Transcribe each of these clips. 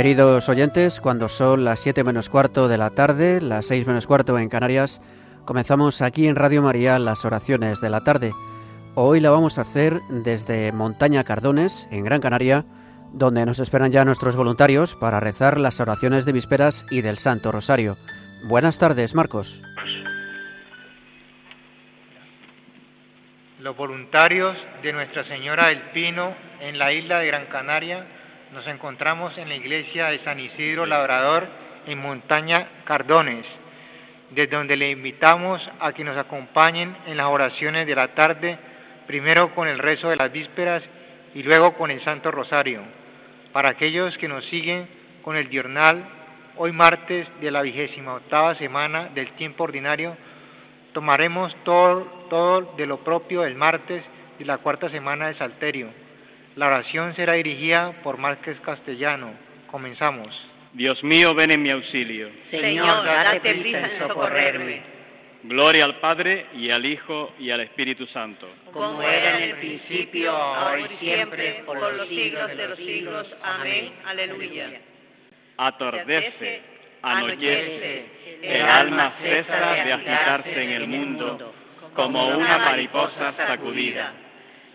Queridos oyentes, cuando son las 7 menos cuarto de la tarde, las 6 menos cuarto en Canarias, comenzamos aquí en Radio María las oraciones de la tarde. Hoy la vamos a hacer desde Montaña Cardones, en Gran Canaria, donde nos esperan ya nuestros voluntarios para rezar las oraciones de vísperas y del Santo Rosario. Buenas tardes, Marcos. Los voluntarios de Nuestra Señora del Pino en la isla de Gran Canaria nos encontramos en la iglesia de San Isidro Labrador en Montaña Cardones, desde donde le invitamos a que nos acompañen en las oraciones de la tarde, primero con el rezo de las vísperas y luego con el Santo Rosario. Para aquellos que nos siguen con el diurnal, hoy martes de la vigésima octava semana del tiempo ordinario, tomaremos todo, de lo propio el martes de la cuarta semana de Salterio la oración será dirigida por Márquez Castellano. Comenzamos. Dios mío, ven en mi auxilio. Señor, date prisa en socorrerme. Gloria al Padre y al Hijo y al Espíritu Santo. Como era en el principio, ahora y siempre, por los siglos de los siglos. Amén. Aleluya. Atordece, anochece, el alma cesa de agitarse en el mundo como una mariposa sacudida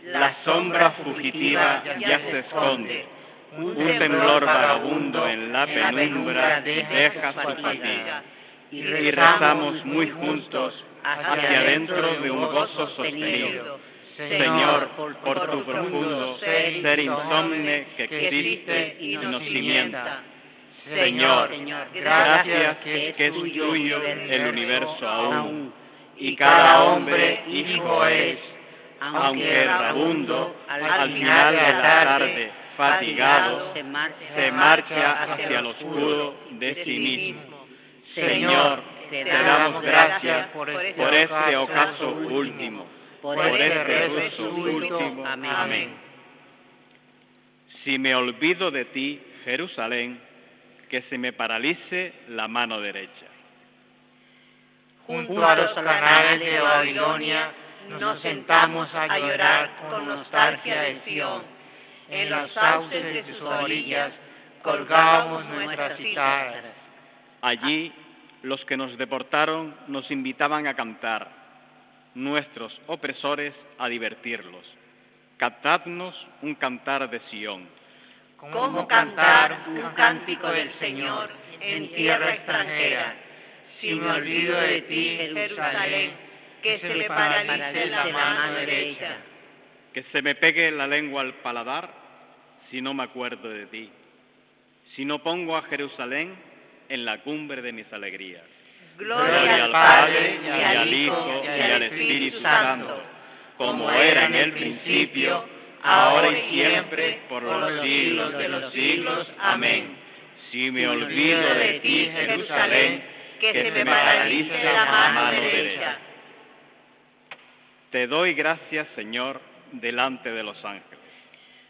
la sombra fugitiva ya se esconde, un temblor vagabundo en la penumbra deja su fatiga, y rezamos muy juntos hacia adentro de un gozo sostenido. Señor, por tu profundo ser insomne que existe y nos cimienta. Señor, gracias que es tuyo el universo aún, y cada hombre hijo es aunque errabundo, al final de la tarde, fatigado, se marcha hacia el oscuro de sí mismo. Señor, te damos gracias por este ocaso último, por este rezo último. Amén. Si me olvido de ti, Jerusalén, que se me paralice la mano derecha. Junto a los canales de Babilonia, nos sentamos a llorar con nostalgia de Sion. En los sauces de sus orillas colgábamos nuestras citaras. Allí los que nos deportaron nos invitaban a cantar, nuestros opresores a divertirlos. Cantadnos un cantar de Sión. ¿Cómo cantar un cántico del Señor en tierra extranjera? Si me olvido de ti, Jerusalén, que se me paralice la mano derecha. Que se me pegue la lengua al paladar si no me acuerdo de ti. Si no pongo a Jerusalén en la cumbre de mis alegrías. Gloria, al Padre, y al Hijo, y al Espíritu Santo, como era en el principio, ahora y siempre, por los siglos de los siglos. Amén. Si me olvido de ti, Jerusalén, que se me paralice la mano derecha te doy gracias, Señor, delante de los ángeles.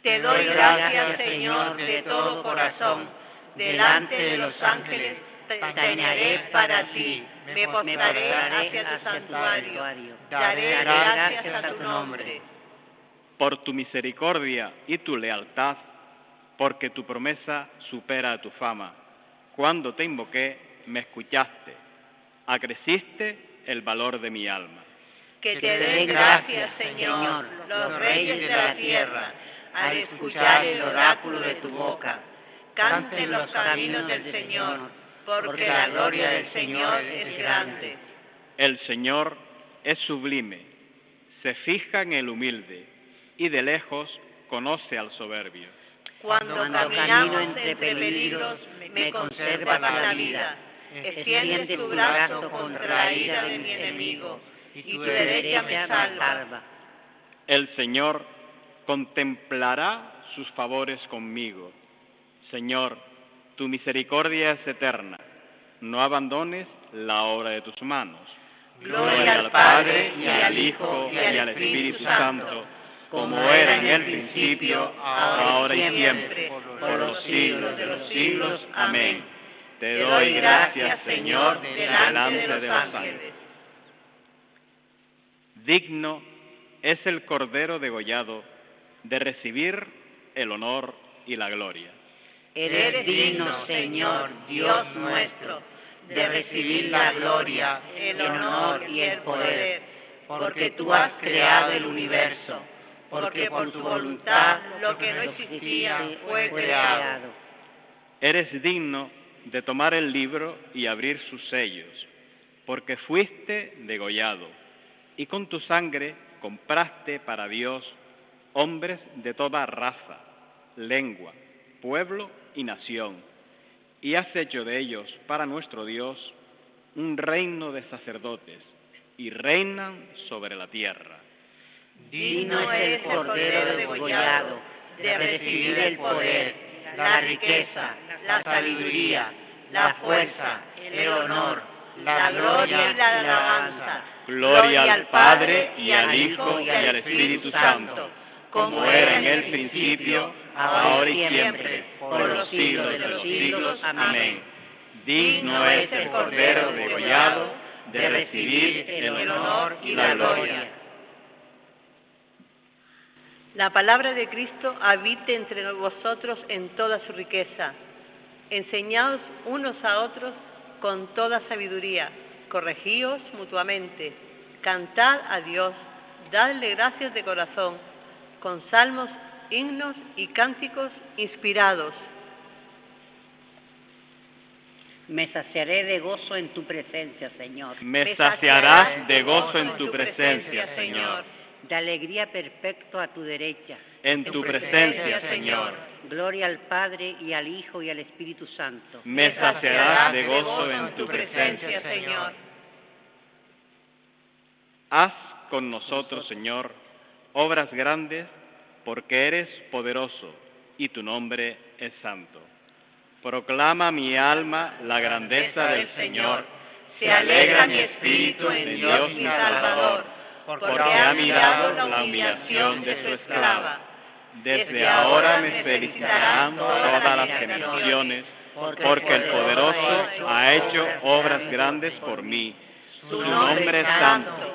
Te doy gracias, Señor, de todo corazón, delante de los ángeles. Tañaré para ti, me postraré hacia tu santuario, daré gracias a tu nombre. Por tu misericordia y tu lealtad, porque tu promesa supera tu fama. Cuando te invoqué, me escuchaste, acreciste el valor de mi alma que te den gracias, Señor, los reyes de la tierra, al escuchar el oráculo de tu boca. Canten los caminos del Señor, porque la gloria del Señor es grande. El Señor es sublime, se fija en el humilde y de lejos conoce al soberbio. Cuando, camino entre peligros, me conserva la vida. Extiende tu brazo contra la ira de mi enemigo y tu derecha me salva. El Señor contemplará sus favores conmigo. Señor, tu misericordia es eterna. No abandones la obra de tus manos. Gloria al Padre y al Hijo y al Espíritu Santo, como era en el principio, ahora y siempre, por los siglos de los siglos. Amén. Te doy gracias, Señor, delante de los ángeles. Digno es el Cordero degollado de recibir el honor y la gloria. Eres digno, Señor, Dios nuestro, de recibir la gloria, el honor y el poder, porque tú has creado el universo, porque por tu voluntad lo que no existía fue creado. Eres digno de tomar el libro y abrir sus sellos, porque fuiste degollado, y con tu sangre compraste para Dios hombres de toda raza, lengua, pueblo y nación, y has hecho de ellos para nuestro Dios un reino de sacerdotes, y reinan sobre la tierra. Digno es el Cordero degollado de recibir el poder, la riqueza, la sabiduría, la fuerza, el honor, la gloria y la alabanza. Gloria al Padre y al Hijo y al Espíritu Santo, como era en el principio, ahora y siempre, por los siglos de los siglos. Amén. Digno es el Cordero degollado de recibir el honor y la gloria. La palabra de Cristo habite entre vosotros en toda su riqueza. Enseñaos unos a otros con toda sabiduría. Corregíos mutuamente. Cantad a Dios. Dadle gracias de corazón, con salmos, himnos y cánticos inspirados. Me saciaré de gozo en tu presencia, Señor. Me saciarás de gozo en tu presencia, Señor. De alegría perfecto a tu derecha. En tu presencia, Señor. Gloria al Padre y al Hijo y al Espíritu Santo. Me saciarás de gozo en tu presencia, Señor. Haz con nosotros, Señor, obras grandes, porque eres poderoso y tu nombre es santo. Proclama mi alma la grandeza del Señor. Se alegra mi espíritu en Dios mi Salvador, porque ha mirado la humillación de su esclava. Desde ahora me felicitarán todas las generaciones, porque el poderoso ha hecho obras grandes por mí. Su nombre es santo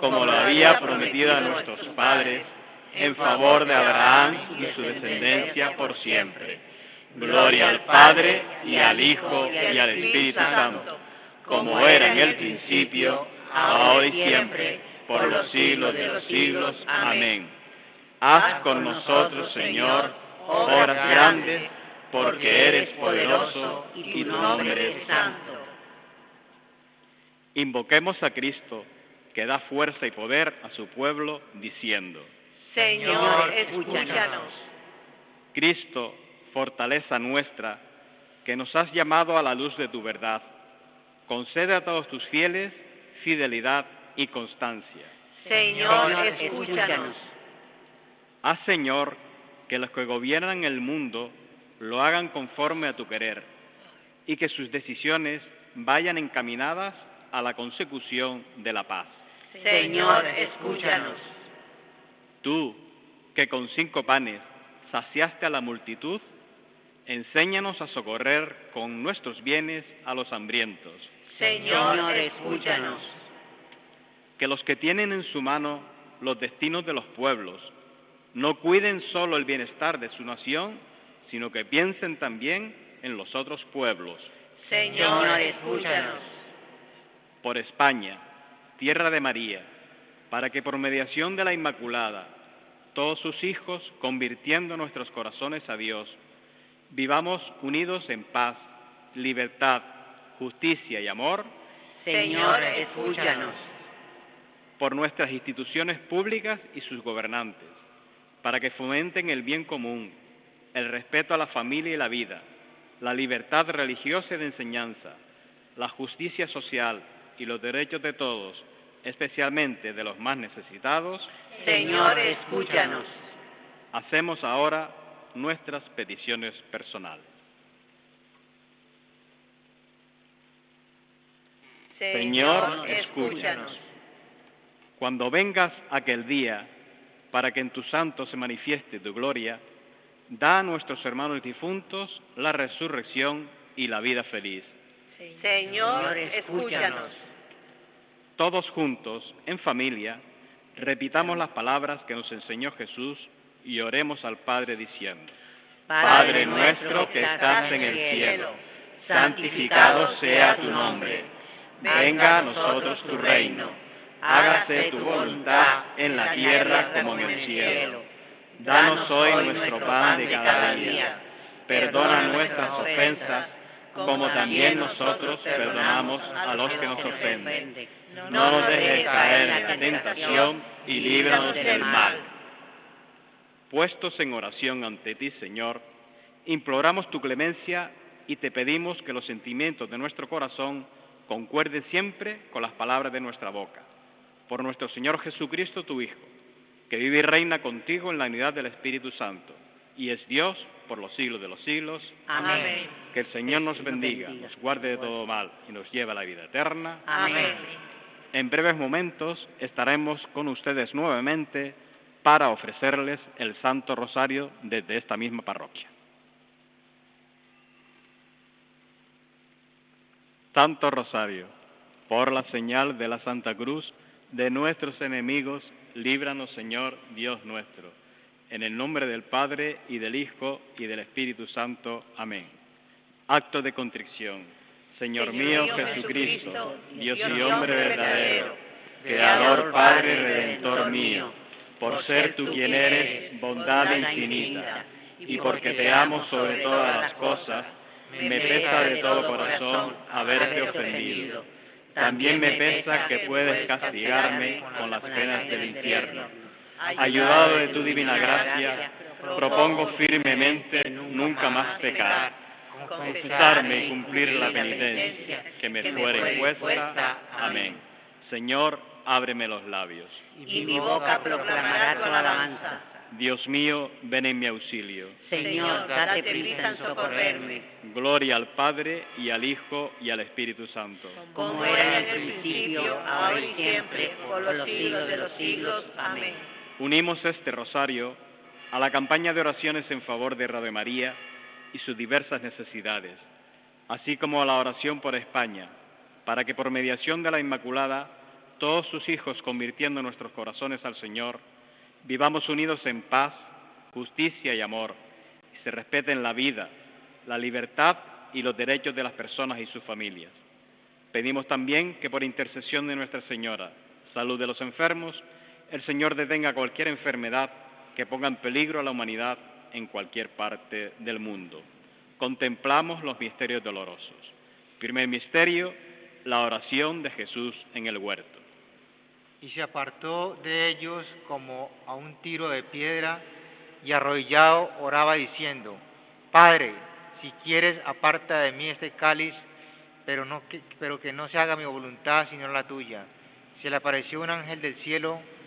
como lo había prometido a nuestros padres, en favor de Abraham y su descendencia por siempre. Gloria al Padre y al Hijo y al Espíritu Santo, como era en el principio, ahora y siempre, por los siglos de los siglos. Amén. Haz con nosotros, Señor, obras grandes, porque eres poderoso y tu nombre es santo. Invoquemos a Cristo que da fuerza y poder a su pueblo, diciendo, Señor, escúchanos. Cristo, fortaleza nuestra, que nos has llamado a la luz de tu verdad, concede a todos tus fieles fidelidad y constancia. Señor, escúchanos. Haz, Señor, que los que gobiernan el mundo lo hagan conforme a tu querer y que sus decisiones vayan encaminadas a la consecución de la paz. Señor, escúchanos. Tú, que con cinco panes saciaste a la multitud, enséñanos a socorrer con nuestros bienes a los hambrientos. Señor, escúchanos. Que los que tienen en su mano los destinos de los pueblos no cuiden solo el bienestar de su nación, sino que piensen también en los otros pueblos. Señor, escúchanos. Por España, tierra de María, para que por mediación de la Inmaculada, todos sus hijos, convirtiendo nuestros corazones a Dios, vivamos unidos en paz, libertad, justicia y amor. Señor, escúchanos. Por nuestras instituciones públicas y sus gobernantes, para que fomenten el bien común, el respeto a la familia y la vida, la libertad religiosa y de enseñanza, la justicia social y los derechos de todos, especialmente de los más necesitados. Señor, escúchanos. Hacemos ahora nuestras peticiones personales. Señor, escúchanos. Cuando vengas aquel día, para que en tus santos se manifieste tu gloria, da a nuestros hermanos difuntos la resurrección y la vida feliz. Señor, escúchanos. Todos juntos, en familia, repitamos las palabras que nos enseñó Jesús y oremos al Padre diciendo, Padre nuestro que estás en el cielo, santificado sea tu nombre, venga a nosotros tu reino, hágase tu voluntad en la tierra como en el cielo. Danos hoy nuestro pan de cada día, perdona nuestras ofensas, como también nosotros perdonamos a los que nos ofenden. No nos dejes caer en la tentación y líbranos del mal. Puestos en oración ante ti, Señor, imploramos tu clemencia y te pedimos que los sentimientos de nuestro corazón concuerden siempre con las palabras de nuestra boca. Por nuestro Señor Jesucristo, tu Hijo, que vive y reina contigo en la unidad del Espíritu Santo, y es Dios por los siglos de los siglos. Amén. Que el Señor nos bendiga, nos guarde de todo mal y nos lleve a la vida eterna. Amén. En breves momentos estaremos con ustedes nuevamente para ofrecerles el Santo Rosario desde esta misma parroquia. Santo Rosario, por la señal de la Santa Cruz de nuestros enemigos, líbranos Señor Dios nuestro. En el nombre del Padre y del Hijo y del Espíritu Santo. Amén. Acto de contrición. Señor, mío Jesucristo, Dios y hombre verdadero, Creador, Padre y Redentor mío, por ser tú quien eres, bondad infinita, y porque te amo sobre todas las cosas, me pesa de todo corazón haberte ofendido. También me pesa que puedes castigarme con las penas del infierno. Ayudado de tu divina gracia, propongo firmemente nunca más pecar, confesarme y cumplir la penitencia que me fuera impuesta. Amén. Señor, ábreme los labios. Y mi boca proclamará tu alabanza. Dios mío, ven en mi auxilio. Señor, date prisa en socorrerme. Gloria al Padre y al Hijo y al Espíritu Santo. Como era en el principio, ahora y siempre, por los siglos de los siglos. Amén. Unimos este rosario a la campaña de oraciones en favor de Radio María y sus diversas necesidades, así como a la oración por España, para que por mediación de la Inmaculada, todos sus hijos, convirtiendo nuestros corazones al Señor, vivamos unidos en paz, justicia y amor, y se respeten la vida, la libertad y los derechos de las personas y sus familias. Pedimos también que por intercesión de Nuestra Señora, salud de los enfermos, el Señor detenga cualquier enfermedad que ponga en peligro a la humanidad en cualquier parte del mundo. Contemplamos los misterios dolorosos. Primer misterio, la oración de Jesús en el huerto. Y se apartó de ellos como a un tiro de piedra y arrodillado oraba diciendo, Padre, si quieres aparta de mí este cáliz, pero, no que, que no se haga mi voluntad sino la tuya. Se le apareció un ángel del cielo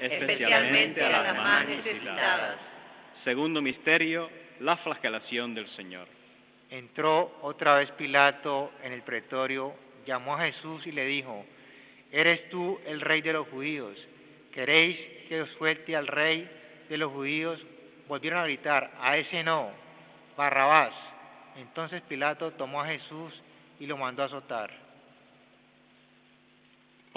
especialmente a las más necesitadas. Segundo misterio, la flagelación del Señor. Entró otra vez Pilato en el pretorio, llamó a Jesús y le dijo, ¿eres tú el rey de los judíos? ¿Queréis que os suelte al rey de los judíos? Volvieron a gritar, a ese no, Barrabás. Entonces Pilato tomó a Jesús y lo mandó a azotar.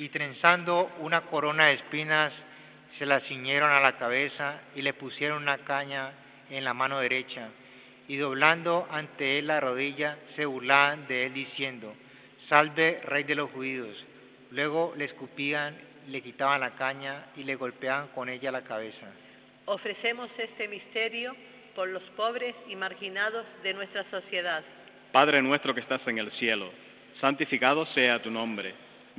Y trenzando una corona de espinas, se la ciñeron a la cabeza y le pusieron una caña en la mano derecha. Y doblando ante él la rodilla, se burlaban de él diciendo, Salve, Rey de los judíos. Luego le escupían, le quitaban la caña y le golpeaban con ella la cabeza. Ofrecemos este misterio por los pobres y marginados de nuestra sociedad. Padre nuestro que estás en el cielo, santificado sea tu nombre.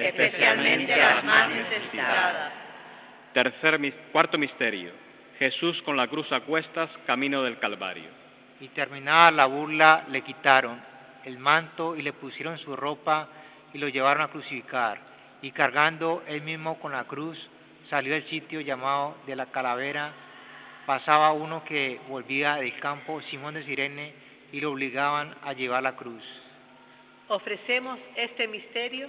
especialmente a las más necesitadas. Tercer, cuarto misterio. Jesús con la cruz a cuestas, camino del Calvario. y terminada la burla le quitaron el manto y le pusieron su ropa y lo llevaron a crucificar. Y cargando él mismo con la cruz, salió del sitio llamado de la calavera. Pasaba uno que volvía del campo, Simón de Sirene, y lo obligaban a llevar la cruz. Ofrecemos este misterio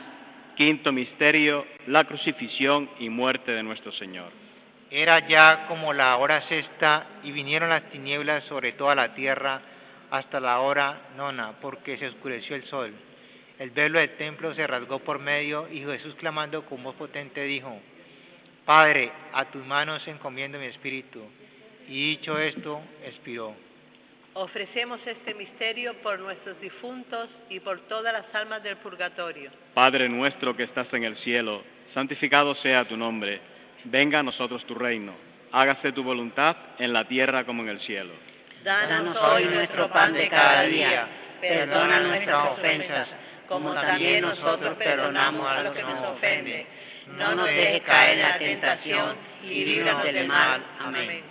Quinto misterio, la crucifixión y muerte de nuestro Señor. Era ya como la hora sexta y vinieron las tinieblas sobre toda la tierra hasta la hora nona, porque se oscureció el sol. El velo del templo se rasgó por medio y Jesús clamando con voz potente dijo, Padre, a tus manos encomiendo mi espíritu. Y dicho esto, expiró. Ofrecemos este misterio por nuestros difuntos y por todas las almas del purgatorio. Padre nuestro que estás en el cielo, santificado sea tu nombre. Venga a nosotros tu reino. Hágase tu voluntad en la tierra como en el cielo. Danos hoy nuestro pan de cada día. Perdona nuestras ofensas, como también nosotros perdonamos a los que nos ofenden. No nos dejes caer en la tentación y líbranos del mal. Amén.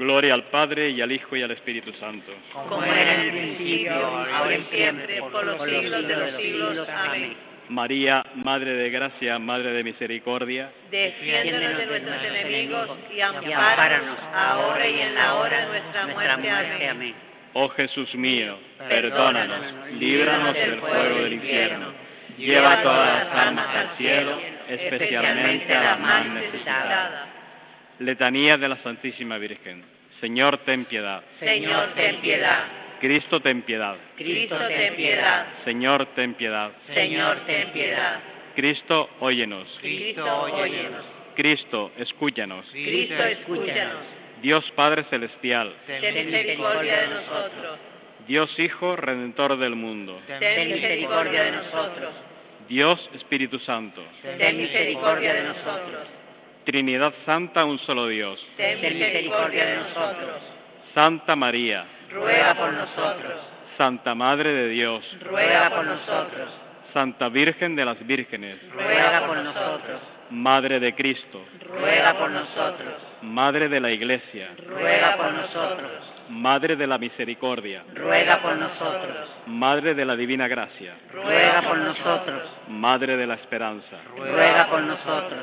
Gloria al Padre y al Hijo y al Espíritu Santo. Como era en el principio, ahora y siempre, por los siglos de los siglos. Amén. María, Madre de Gracia, Madre de Misericordia, Defiéndonos de nuestros enemigos y ampáranos ahora y en la hora de nuestra muerte. Amén. Oh Jesús mío, perdónanos, líbranos del fuego del infierno, lleva todas las almas al cielo, especialmente a las más necesitadas. Letanía de la Santísima Virgen. Señor, ten piedad. Señor, ten piedad. Cristo, ten piedad. Cristo, ten piedad. Señor, ten piedad. Señor, ten piedad. Cristo, óyenos. Cristo, óyenos. Cristo, escúchanos. Cristo, escúchanos. Dios Padre Celestial, Ten misericordia de nosotros. Dios Hijo, Redentor del mundo, Ten misericordia de nosotros. Dios Espíritu Santo, Ten misericordia de nosotros. Trinidad Santa, un solo Dios, Ten misericordia de nosotros. Santa María, Ruega por nosotros. Santa Madre de Dios, Ruega por nosotros. Santa Virgen de las Vírgenes, Ruega por nosotros. Madre de Cristo, Ruega por nosotros. Madre de la Iglesia, Ruega por nosotros. Madre de la Misericordia, Ruega por nosotros. Madre de la Divina Gracia, Ruega por nosotros. Madre de la Esperanza, Ruega por nosotros.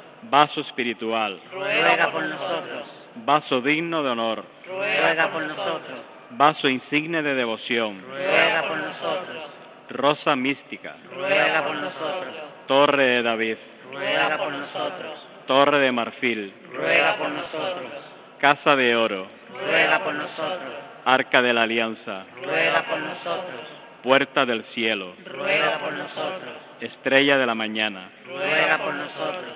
Vaso espiritual, Ruega por nosotros. vaso digno de honor, Ruega por nosotros. vaso insigne de devoción, Ruega por nosotros. rosa mística, Ruega por nosotros. torre de David, Ruega por nosotros. torre de marfil, Ruega por nosotros. casa de oro, Ruega por nosotros. arca de la alianza, Ruega por nosotros. puerta del cielo, Ruega por nosotros. estrella de la mañana, Ruega por nosotros.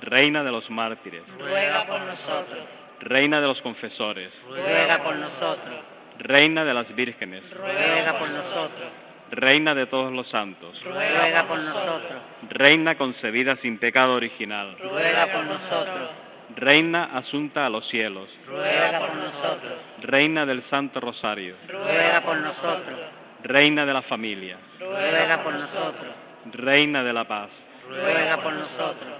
Reina de los mártires. Ruega por nosotros. Reina de los confesores. Ruega por nosotros. Reina de las vírgenes. Ruega por nosotros. Reina de todos los santos. Ruega por nosotros. Reina concebida sin pecado original. Ruega por nosotros. Reina asunta a los cielos. Ruega por nosotros. Reina del Santo Rosario. Ruega por nosotros. Reina de la familia. Ruega por nosotros. Reina de la paz. Ruega por nosotros.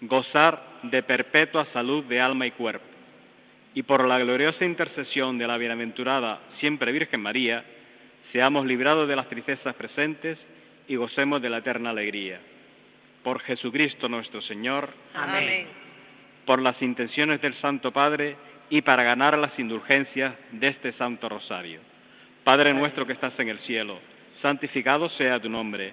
gozar de perpetua salud de alma y cuerpo, y por la gloriosa intercesión de la bienaventurada siempre Virgen María, seamos librados de las tristezas presentes y gocemos de la eterna alegría. Por Jesucristo nuestro Señor. Amén. Por las intenciones del Santo Padre y para ganar las indulgencias de este Santo Rosario. Padre nuestro que estás en el cielo, santificado sea tu nombre,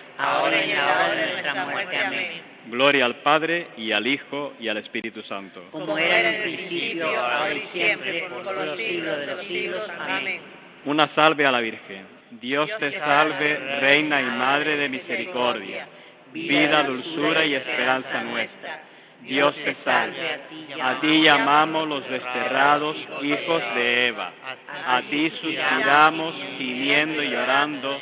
ahora y en la hora de nuestra muerte. Amén. Gloria al Padre y al Hijo y al Espíritu Santo. Como era en el principio, ahora y siempre, por los siglos de los siglos. Amén. Una salve a la Virgen. Dios te salve, Reina y Madre de Misericordia, vida, dulzura y esperanza nuestra. Dios te salve. A ti llamamos los desterrados hijos de Eva. A ti suspiramos, gimiendo y llorando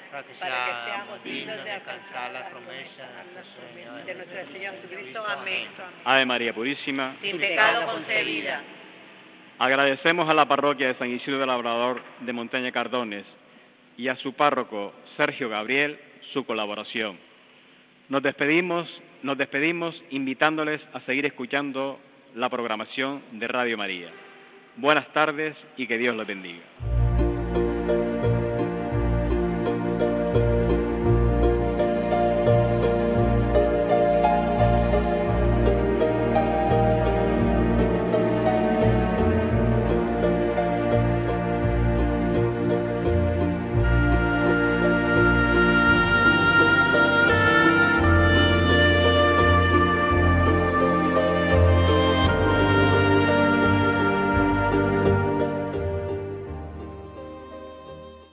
para que seamos dignos de alcanzar la promesa de nuestro Señor Jesucristo. Amén. Ave María Purísima. Sin pecado concebida. Agradecemos a la parroquia de San Isidro del Labrador de Montaña Cardones y a su párroco Sergio Gabriel su colaboración. Nos despedimos, nos despedimos invitándoles a seguir escuchando la programación de Radio María. Buenas tardes y que Dios los bendiga.